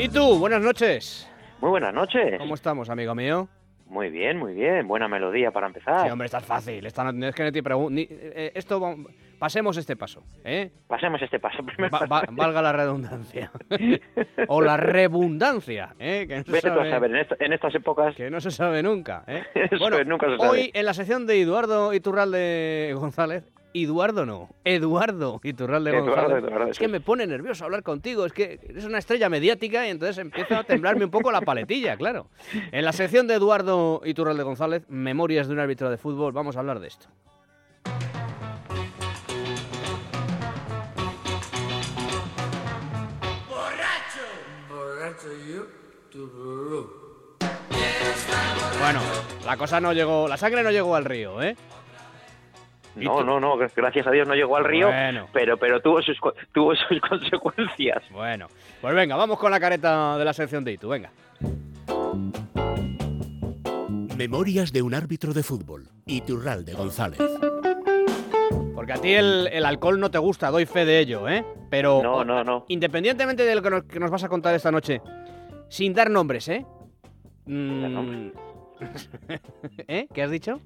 ¿Y tú? Buenas noches. Muy buenas noches. ¿Cómo estamos, amigo mío? Muy bien, muy bien. Buena melodía para empezar. Sí, hombre, está fácil. Esta no, es que no te pregunto. Eh, esto, pasemos este paso, ¿eh? Pasemos este paso. Primer Va- va- valga la redundancia. o la redundancia, ¿eh? Que no, se Vete tú a sabe, saber, en, esto- en estas épocas... que no se sabe nunca, ¿eh? Eso bueno, es, nunca se sabe. hoy en la sección de Eduardo Iturralde González... Eduardo no, Eduardo Iturralde Eduardo, González. Eduardo, es que me pone nervioso hablar contigo, es que eres una estrella mediática y entonces empieza a temblarme un poco la paletilla, claro. En la sección de Eduardo Iturralde González, Memorias de un árbitro de fútbol, vamos a hablar de esto. Bueno, la cosa no llegó, la sangre no llegó al río, ¿eh? ¿Y No, no, no, gracias a Dios no llegó al río, Bueno. pero, pero tuvo, sus, tuvo sus consecuencias. Bueno, pues venga, vamos con la careta de la sección de Itu, venga. Memorias de un árbitro de fútbol. Iturralde González. Porque a ti el, el alcohol no te gusta, doy fe de ello, ¿eh? Pero No, no, no. independientemente de lo que nos, que nos vas a contar esta noche, sin dar nombres, ¿eh? Mm, dar nombres. ¿Eh? ¿Qué has dicho?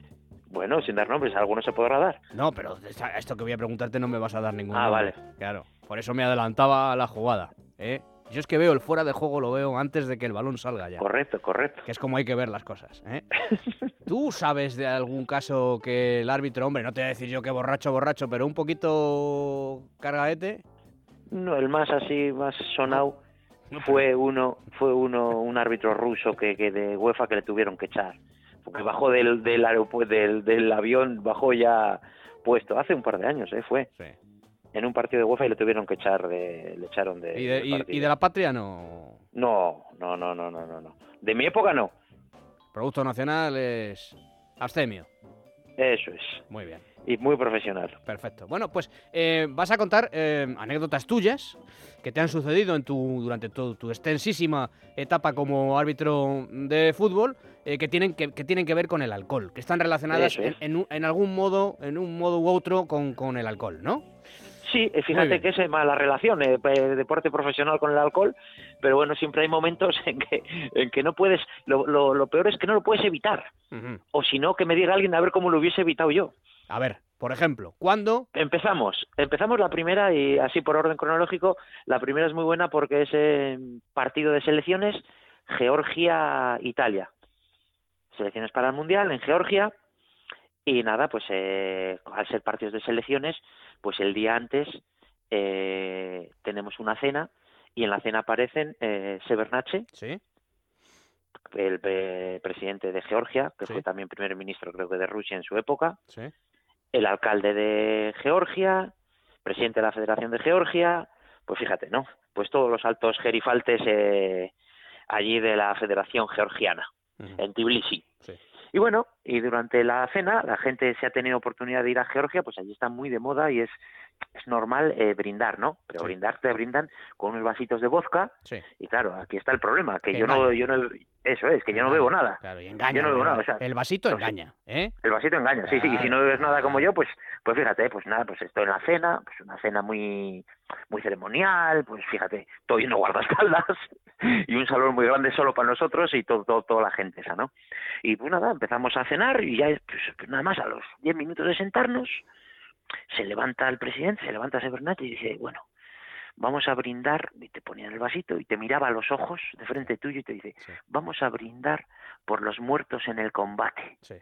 Bueno, sin dar nombres, alguno se podrá dar. No, pero esto que voy a preguntarte no me vas a dar ningún Ah, nombre. vale. Claro, por eso me adelantaba a la jugada, ¿eh? Yo es que veo el fuera de juego, lo veo antes de que el balón salga ya. Correcto, correcto. Que es como hay que ver las cosas, ¿eh? ¿Tú sabes de algún caso que el árbitro, hombre, no te voy a decir yo que borracho, borracho, pero un poquito cargaete? No, el más así, más sonado, fue uno, fue uno, un árbitro ruso que, que de UEFA que le tuvieron que echar. Porque bajó del, del, del, del avión, bajó ya puesto. Hace un par de años, ¿eh? Fue. Sí. En un partido de UEFA y le tuvieron que echar, de, le echaron de, ¿Y de, y- de la patria no? No, no, no, no, no, no, no. De mi época no. Producto nacional es abstemio. Eso es. Muy bien, Y muy profesional. perfecto. Bueno, pues eh, vas a contar eh, anécdotas tuyas que te han sucedido en tu, durante tu, tu extensísima etapa como árbitro de fútbol eh, que, tienen que, que tienen que ver con el alcohol, que están relacionadas en, en en algún modo, en un modo u otro con, con el alcohol, ¿no? Sí, eh, fíjate que es eh, mala relación, eh, deporte profesional con el alcohol, pero bueno, siempre hay momentos en que, en que no puedes, lo, lo, lo peor es que no lo puedes evitar, o si no, que me diga alguien a ver cómo lo hubiese evitado yo. A ver, por ejemplo, ¿cuándo? Empezamos, empezamos la primera y así por orden cronológico, la primera es muy buena porque es eh, partido de selecciones Georgia-Italia. Selecciones para el Mundial en Georgia y nada, pues eh, al ser partidos de selecciones, pues el día antes eh, tenemos una cena y en la cena aparecen eh, Severnache, Sí, el eh, presidente de Georgia, que Sí. fue también primer ministro creo que de Rusia en su época, sí. el alcalde de Georgia, presidente de la Federación de Georgia, pues fíjate, ¿no? Pues todos los altos gerifaltes eh, allí de la Federación Georgiana, en Tbilisi. Sí. Y bueno, y durante la cena, la gente se ha tenido oportunidad de ir a Georgia, pues allí está muy de moda y es, es normal eh, brindar, ¿no? Pero Sí. brindar te brindan con unos vasitos de vodka Sí. y claro, aquí está el problema, que Que yo no, yo no, eso es, que yo no bebo nada. Claro, y engaña. Yo no bebo ¿verdad? nada, o sea, el vasito no sé. engaña, ¿eh? El vasito engaña, sí, sí, y si no bebes nada como yo, pues, pues fíjate, pues nada, pues estoy en la cena, pues una cena muy, muy ceremonial, pues fíjate, todo lleno de guardaespaldas y un salón muy grande solo para nosotros y todo, todo- toda la gente esa, ¿no? Y pues nada, empezamos a cenar y ya, pues, nada más a los 10 minutos de sentarnos, se levanta el presidente, se levanta Severnati y dice, bueno, vamos a brindar, y te ponía el vasito y te miraba a los ojos de frente tuyo y te dice, Sí. vamos a brindar por los muertos en el combate Sí.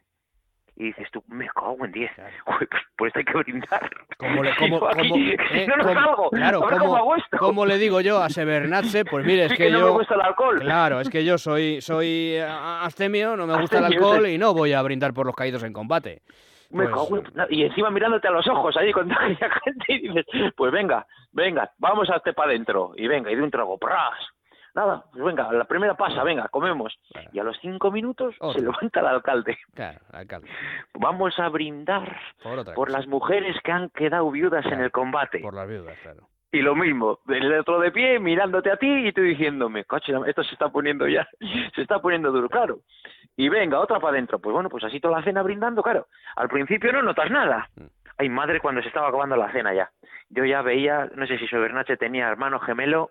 Y dices tú, me cago en 10. Claro. Joder, pues, pues hay que brindar. Como le, Y como, yo aquí, como- eh, no lo como- salgo. claro, a ver cómo hago esto. como le digo yo a Severnatse, pues mire, es que, que no me yo... gusta el alcohol. Claro, es que yo soy, soy eh, astemio, no me gusta el alcohol y no voy a brindar por los caídos en combate. Me Pues- cago en- Y encima mirándote a los ojos ahí con aquella gente y dices, pues venga, venga, vamos a este para adentro. Y venga, y de un trago, ¡pras! Nada, pues venga, la primera pasa, venga, comemos. Claro. Y a los cinco minutos se levanta el alcalde. Claro, alcalde. Vamos a brindar Por las mujeres que han quedado viudas en el combate. Por las viudas, claro. Y lo mismo, el otro de pie mirándote a ti y tú diciéndome, coche, esto se está poniendo ya, se está poniendo duro, claro. Y venga, otra para adentro. Pues bueno, pues así toda la cena brindando, claro. Al principio no notas nada. Mm. Ay, madre, cuando se estaba acabando la cena ya. Yo ya veía, no sé si Sobernache tenía hermano gemelo,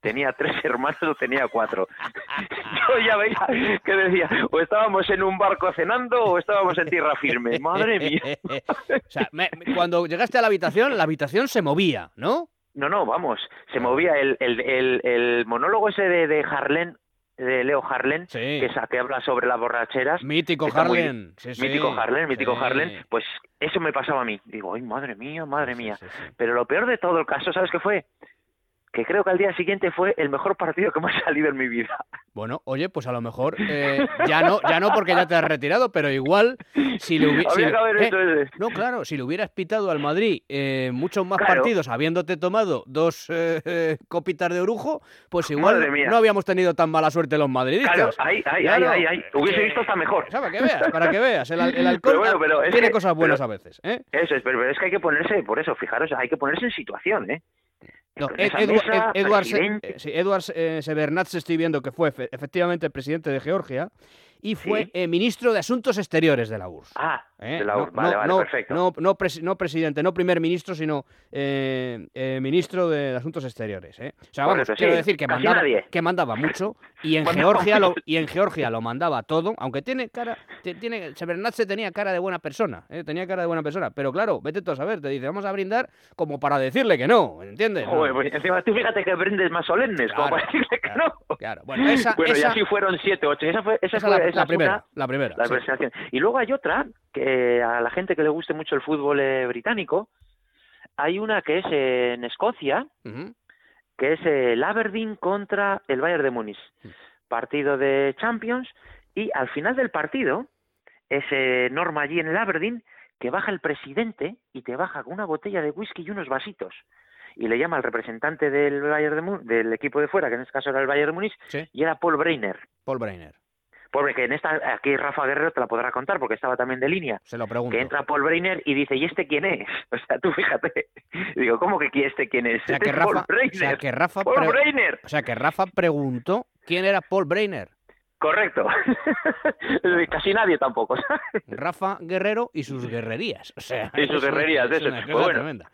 tenía tres hermanos o tenía cuatro. Yo ya veía que decía, o estábamos en un barco cenando o estábamos en tierra firme. Madre mía. o sea, me- cuando llegaste a la habitación, la habitación se movía, ¿no? No, no, vamos, se movía el, el, el, el monólogo ese de, de Harlen, de Leo Harlen, Sí. que, que habla sobre las borracheras. Mítico muy- Harlen. Sí, sí. mítico Harlen, mítico. Harlen, pues eso me pasaba a mí. Digo, ay, madre mía, madre mía. Pero lo peor de todo el caso, ¿sabes qué fue? Que creo que al día siguiente fue el mejor partido que me ha salido en mi vida. Bueno, oye, pues a lo mejor eh, ya no, ya no porque ya te has retirado, pero igual si le hubi- si Habría le- que haber eh. No, claro, si le hubieras pitado al Madrid eh, muchos más Claro. partidos habiéndote tomado dos eh, copitas de orujo, pues igual no habíamos tenido tan mala suerte los madridistas. Claro, ahí, ahí, Claro. ahí, ahí, ahí. Hubiese visto hasta mejor. sea, para que veas, para que veas. El, al- el alcohol Pero bueno, pero es tiene que- cosas buenas pero- a veces. ¿eh? Eso es, pero es que hay que ponerse, por eso, fijaros, hay que ponerse en situación, ¿eh? No, Ed- mesa, Ed- Edward eh, sí, Edward eh, estoy viendo que fue efe- efectivamente el presidente de Georgia y fue Sí. eh, ministro de Asuntos Exteriores de la URSS. Ah, ¿eh? de la No-. Vale, no- vale, no- perfecto. No, no, presi- no presidente, no primer ministro, sino eh, eh, ministro de Asuntos Exteriores. ¿eh? O sea, vamos, Correcto, quiero sí, decir que mandaba, que mandaba mucho y en Georgia lo, y en Georgia lo mandaba todo, aunque tiene cara, tiene, Severnatz tenía cara de buena persona, ¿eh? tenía cara de buena persona, pero claro, vete tú a saber, te dice, vamos a brindar como para decirle que no, ¿entiendes? Joder, pues encima tú fíjate que brindes más solemnes, como para decirle que claro, no. claro. Bueno, esa, bueno, y así fueron siete, ocho. Esa fue, esa esa fue la, esa la fue primera, una- la primera. la sí. presentación. Y luego hay otra, que a la gente que le guste mucho el fútbol eh, británico, hay una que es en Escocia, que es el Aberdeen contra el Bayern de Múnich. Mm. Partido de Champions, y al final del partido, ese norma allí en el Aberdeen, que baja el presidente y te baja con una botella de whisky y unos vasitos. Y le llama al representante del Bayern de Mu- del equipo de fuera, que en este caso era el Bayern de Múnich, Sí, y era Paul Breiner. Paul Breiner. Pobre, que en esta, aquí Rafa Guerrero te la podrá contar porque estaba también de línea. Se lo pregunto. Que entra Paul Breiner y dice, ¿y este quién es? O sea, tú fíjate. Digo, ¿cómo que este quién es? O sea, Este que Rafa, Paul o sea, que Rafa, Paul Breiner. o sea, que Rafa preguntó quién era Paul Breiner. Correcto. Casi nadie tampoco. Rafa Guerrero y sus guerrerías. O sea, Y sus guerrerías, es eso. una Pues bueno. tremenda.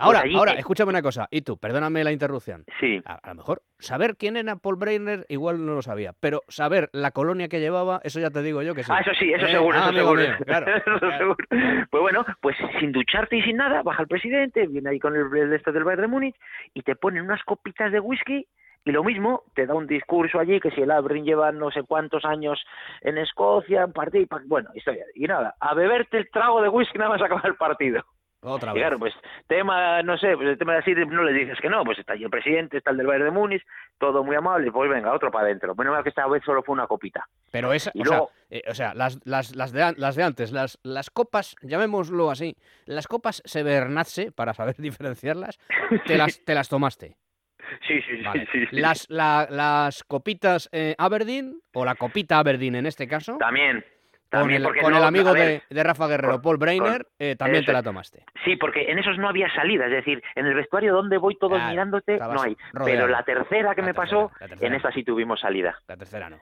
Ahora, allí, ahora, eh, escúchame una cosa. Y tú, perdóname la interrupción. Sí, A, a lo mejor saber quién era Paul Breiner igual no lo sabía, pero saber la colonia que llevaba, eso ya te digo yo que sí. Ah, eso sí, eso Eh, seguro, ah, eso seguro. mío, claro, Eso claro. seguro. Pues bueno, pues sin ducharte y sin nada, baja el presidente, viene ahí con el, el este del Bayern de Múnich y te ponen unas copitas de whisky y lo mismo, te da un discurso allí que si el Aberdeen lleva no sé cuántos años en Escocia, un partido, bueno, historia. Y nada, a beberte el trago de whisky nada más acabar el partido. Otra Y vez. claro, pues tema, no sé, pues el tema de así no le dices que no, pues está allí el presidente, está el del Bayern de Múnich, todo muy amable, pues venga, otro para adentro. Menos mal que esta vez solo fue una copita. Pero esa, Y o, luego- sea, eh, o sea, las, las, las, de, las de antes, las, las copas, llamémoslo así, las copas Severnatze, para saber diferenciarlas, te las, te las tomaste. Sí, sí, sí, Vale. sí, sí. Las, la- las copitas eh, Aberdeen, o la copita Aberdeen en este caso, También, con también el, con no- el amigo ver, de, de Rafa Guerrero, con- Paul Breiner, eh, también te la tomaste. Sí, porque en esos no había salida, es decir, en el vestuario donde voy todos Claro, mirándote no hay. rodeado. Pero la tercera que La me tercera, pasó, en esta sí tuvimos salida. La tercera no.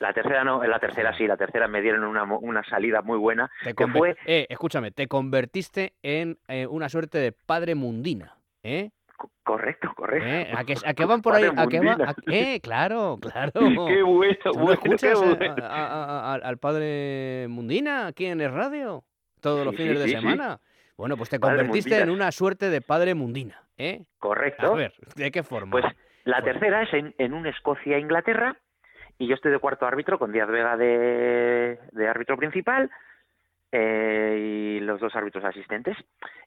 La tercera no, la tercera sí, la tercera me dieron una, una salida muy buena, Te que conver- fue eh, escúchame, te convertiste en eh, una suerte de padre mundina. ¿Eh? Co- correcto, correcto. ¿Eh? ¿A, que, a que van por ahí? ¿A que va? A- eh, claro, claro. Qué bueno, ¿Tú no bueno, escuchas qué eh, bueno. a- a- a- al padre Mundina aquí en el radio todos los Sí, fines sí, de sí, semana? Bueno, pues te Padre convertiste en una suerte de padre Mundina. ¿eh? A Correcto. ver, ¿de qué forma? Pues la Bueno. tercera es en, en un Escocia-Inglaterra y yo estoy de cuarto árbitro con Díaz Vega de, de árbitro principal eh, y los dos árbitros asistentes.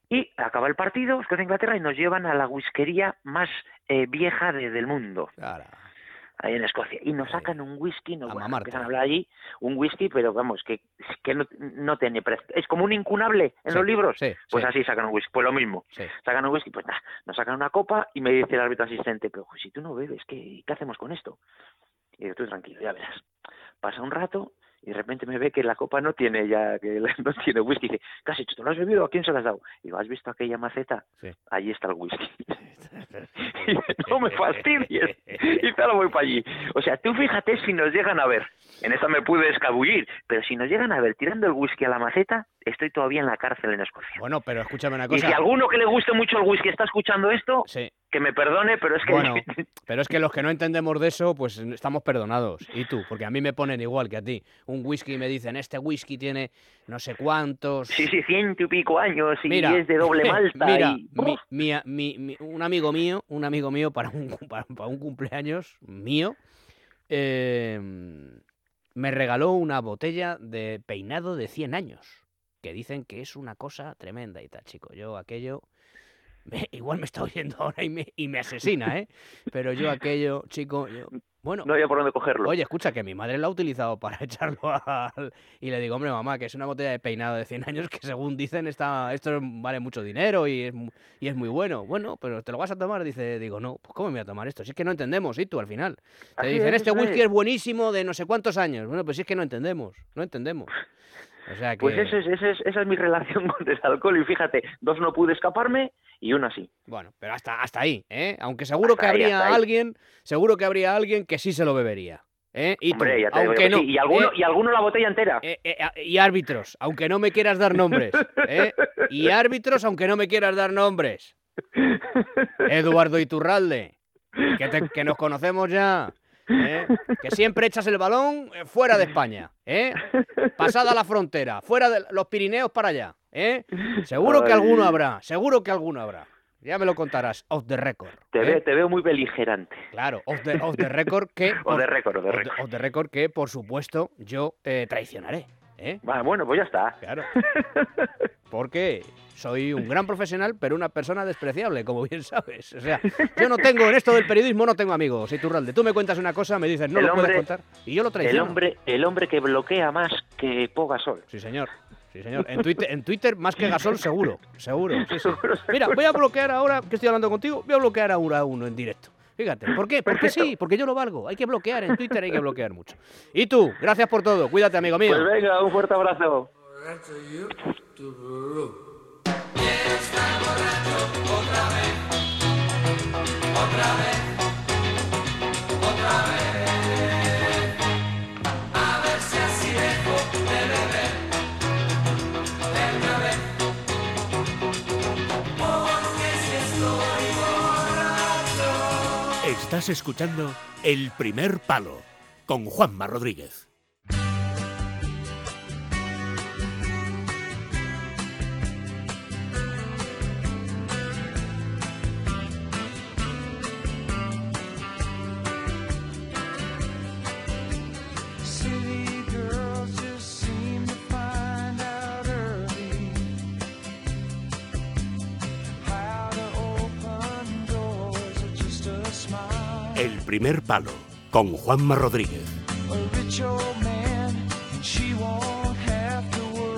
Y acaba el partido, Escocia-Inglaterra, y nos llevan a la whiskería más eh, vieja de- del mundo, ahí en Escocia. Y nos sacan un whisky, nos bueno, empiezan a hablar allí, un whisky, pero vamos, que, que no, no tiene precio. Es como un incunable en Sí, los libros. Sí, Pues sí, así sacan un whisky, pues lo mismo sacan un whisky, pues nada, nos sacan una copa y me dice el árbitro asistente, pero pues, si tú no bebes, ¿qué, ¿qué hacemos con esto? Y yo, tú tranquilo, ya verás. Pasa un rato y de repente me ve que la copa no tiene ya, que no tiene whisky. Dice, ¿qué has hecho? ¿Tú lo has bebido? ¿A quién se lo has dado? Y digo, ¿has visto aquella maceta? Sí. Allí está el whisky. Y dice, no me fastidies. Y ahora voy para allí. O sea, tú fíjate si nos llegan a ver. En esta me pude escabullir, pero si nos llegan a ver tirando el whisky a la maceta, estoy todavía en la cárcel en Escocia. Bueno, pero escúchame una y cosa. si alguno que le guste mucho el whisky está escuchando esto, Sí, que me perdone, pero es que... bueno, pero es que los que no entendemos de eso, pues estamos perdonados. Y tú, porque a mí me ponen igual que a ti. Un whisky y me dicen, este whisky tiene no sé cuántos. Sí, sí, ciento y pico años y Mira, es de doble malta. Mira, y... mi- mi- mi- mi- un amigo mío, un amigo mío para un, para, para un cumpleaños mío, eh, me regaló una botella de peinado de 100 años, que dicen que es una cosa tremenda y tal, chico. Yo aquello, me- igual me está oyendo ahora y me, y me asesina, ¿eh? Pero yo aquello, chico, yo, bueno, No había por dónde cogerlo. Oye, escucha, que mi madre lo ha utilizado para echarlo al... Y le digo, hombre, mamá, que es una botella de peinado de 100 años que según dicen está, esto vale mucho dinero y es, y es muy bueno. Bueno, pero ¿te lo vas a tomar? Dice, digo, no, pues ¿cómo me voy a tomar esto? Si es que no entendemos, ¿y tú al final? Te Así dicen, es, este whisky es. es buenísimo de no sé cuántos años. Bueno, pues si es que no entendemos, no entendemos. O sea que... Pues eso es, eso es- esa es mi relación con el alcohol. Y fíjate, dos no pude escaparme y una sí. Bueno, pero hasta, hasta ahí, ¿eh? Aunque seguro Hasta que habría ahí. alguien, seguro que habría alguien que sí se lo bebería. ¿eh? Y tú, Hombre, ya te aunque que no. sí. Y alguno, ¿eh? y alguno la botella entera. Eh, eh, a- y árbitros, aunque no me quieras dar nombres. ¿eh? Y árbitros, aunque no me quieras dar nombres. Eduardo Iturralde, que, te- que nos conocemos ya. ¿Eh? Que siempre echas el balón eh, fuera de España. ¿eh? Pasada la frontera, fuera de los Pirineos para allá. ¿eh? Seguro que alguno habrá, seguro que alguno habrá. Ya me lo contarás, off the record. Te, ¿eh? te veo muy beligerante. Claro, off the, off the record que... Por- off the- off the record que, por supuesto, yo eh, traicionaré. ¿Eh? Va, Bueno, pues ya está. Claro. Porque soy un gran profesional, pero una persona despreciable, como bien sabes. O sea, yo no tengo, en esto del periodismo no tengo amigos, Iturralde. Tú me cuentas una cosa, me dices, no El lo puedes hombre- contar, y yo lo El traiciono. hombre, el hombre que bloquea más que Poga Sol. Sí, señor. Sí, señor. En Twitter, en Twitter más que Gasol, seguro. Seguro. sí, sí. Mira, voy a bloquear ahora, que estoy hablando contigo, voy a bloquear ahora a uno en directo. Fíjate, ¿por qué? Porque sí, porque yo lo valgo. Hay que bloquear en Twitter, hay que bloquear mucho. Y tú, gracias por todo. Cuídate, amigo mío. Pues venga, un fuerte abrazo. Estás escuchando El Primer Palo con Juanma Rodríguez. Primer Palo con Juanma Rodríguez.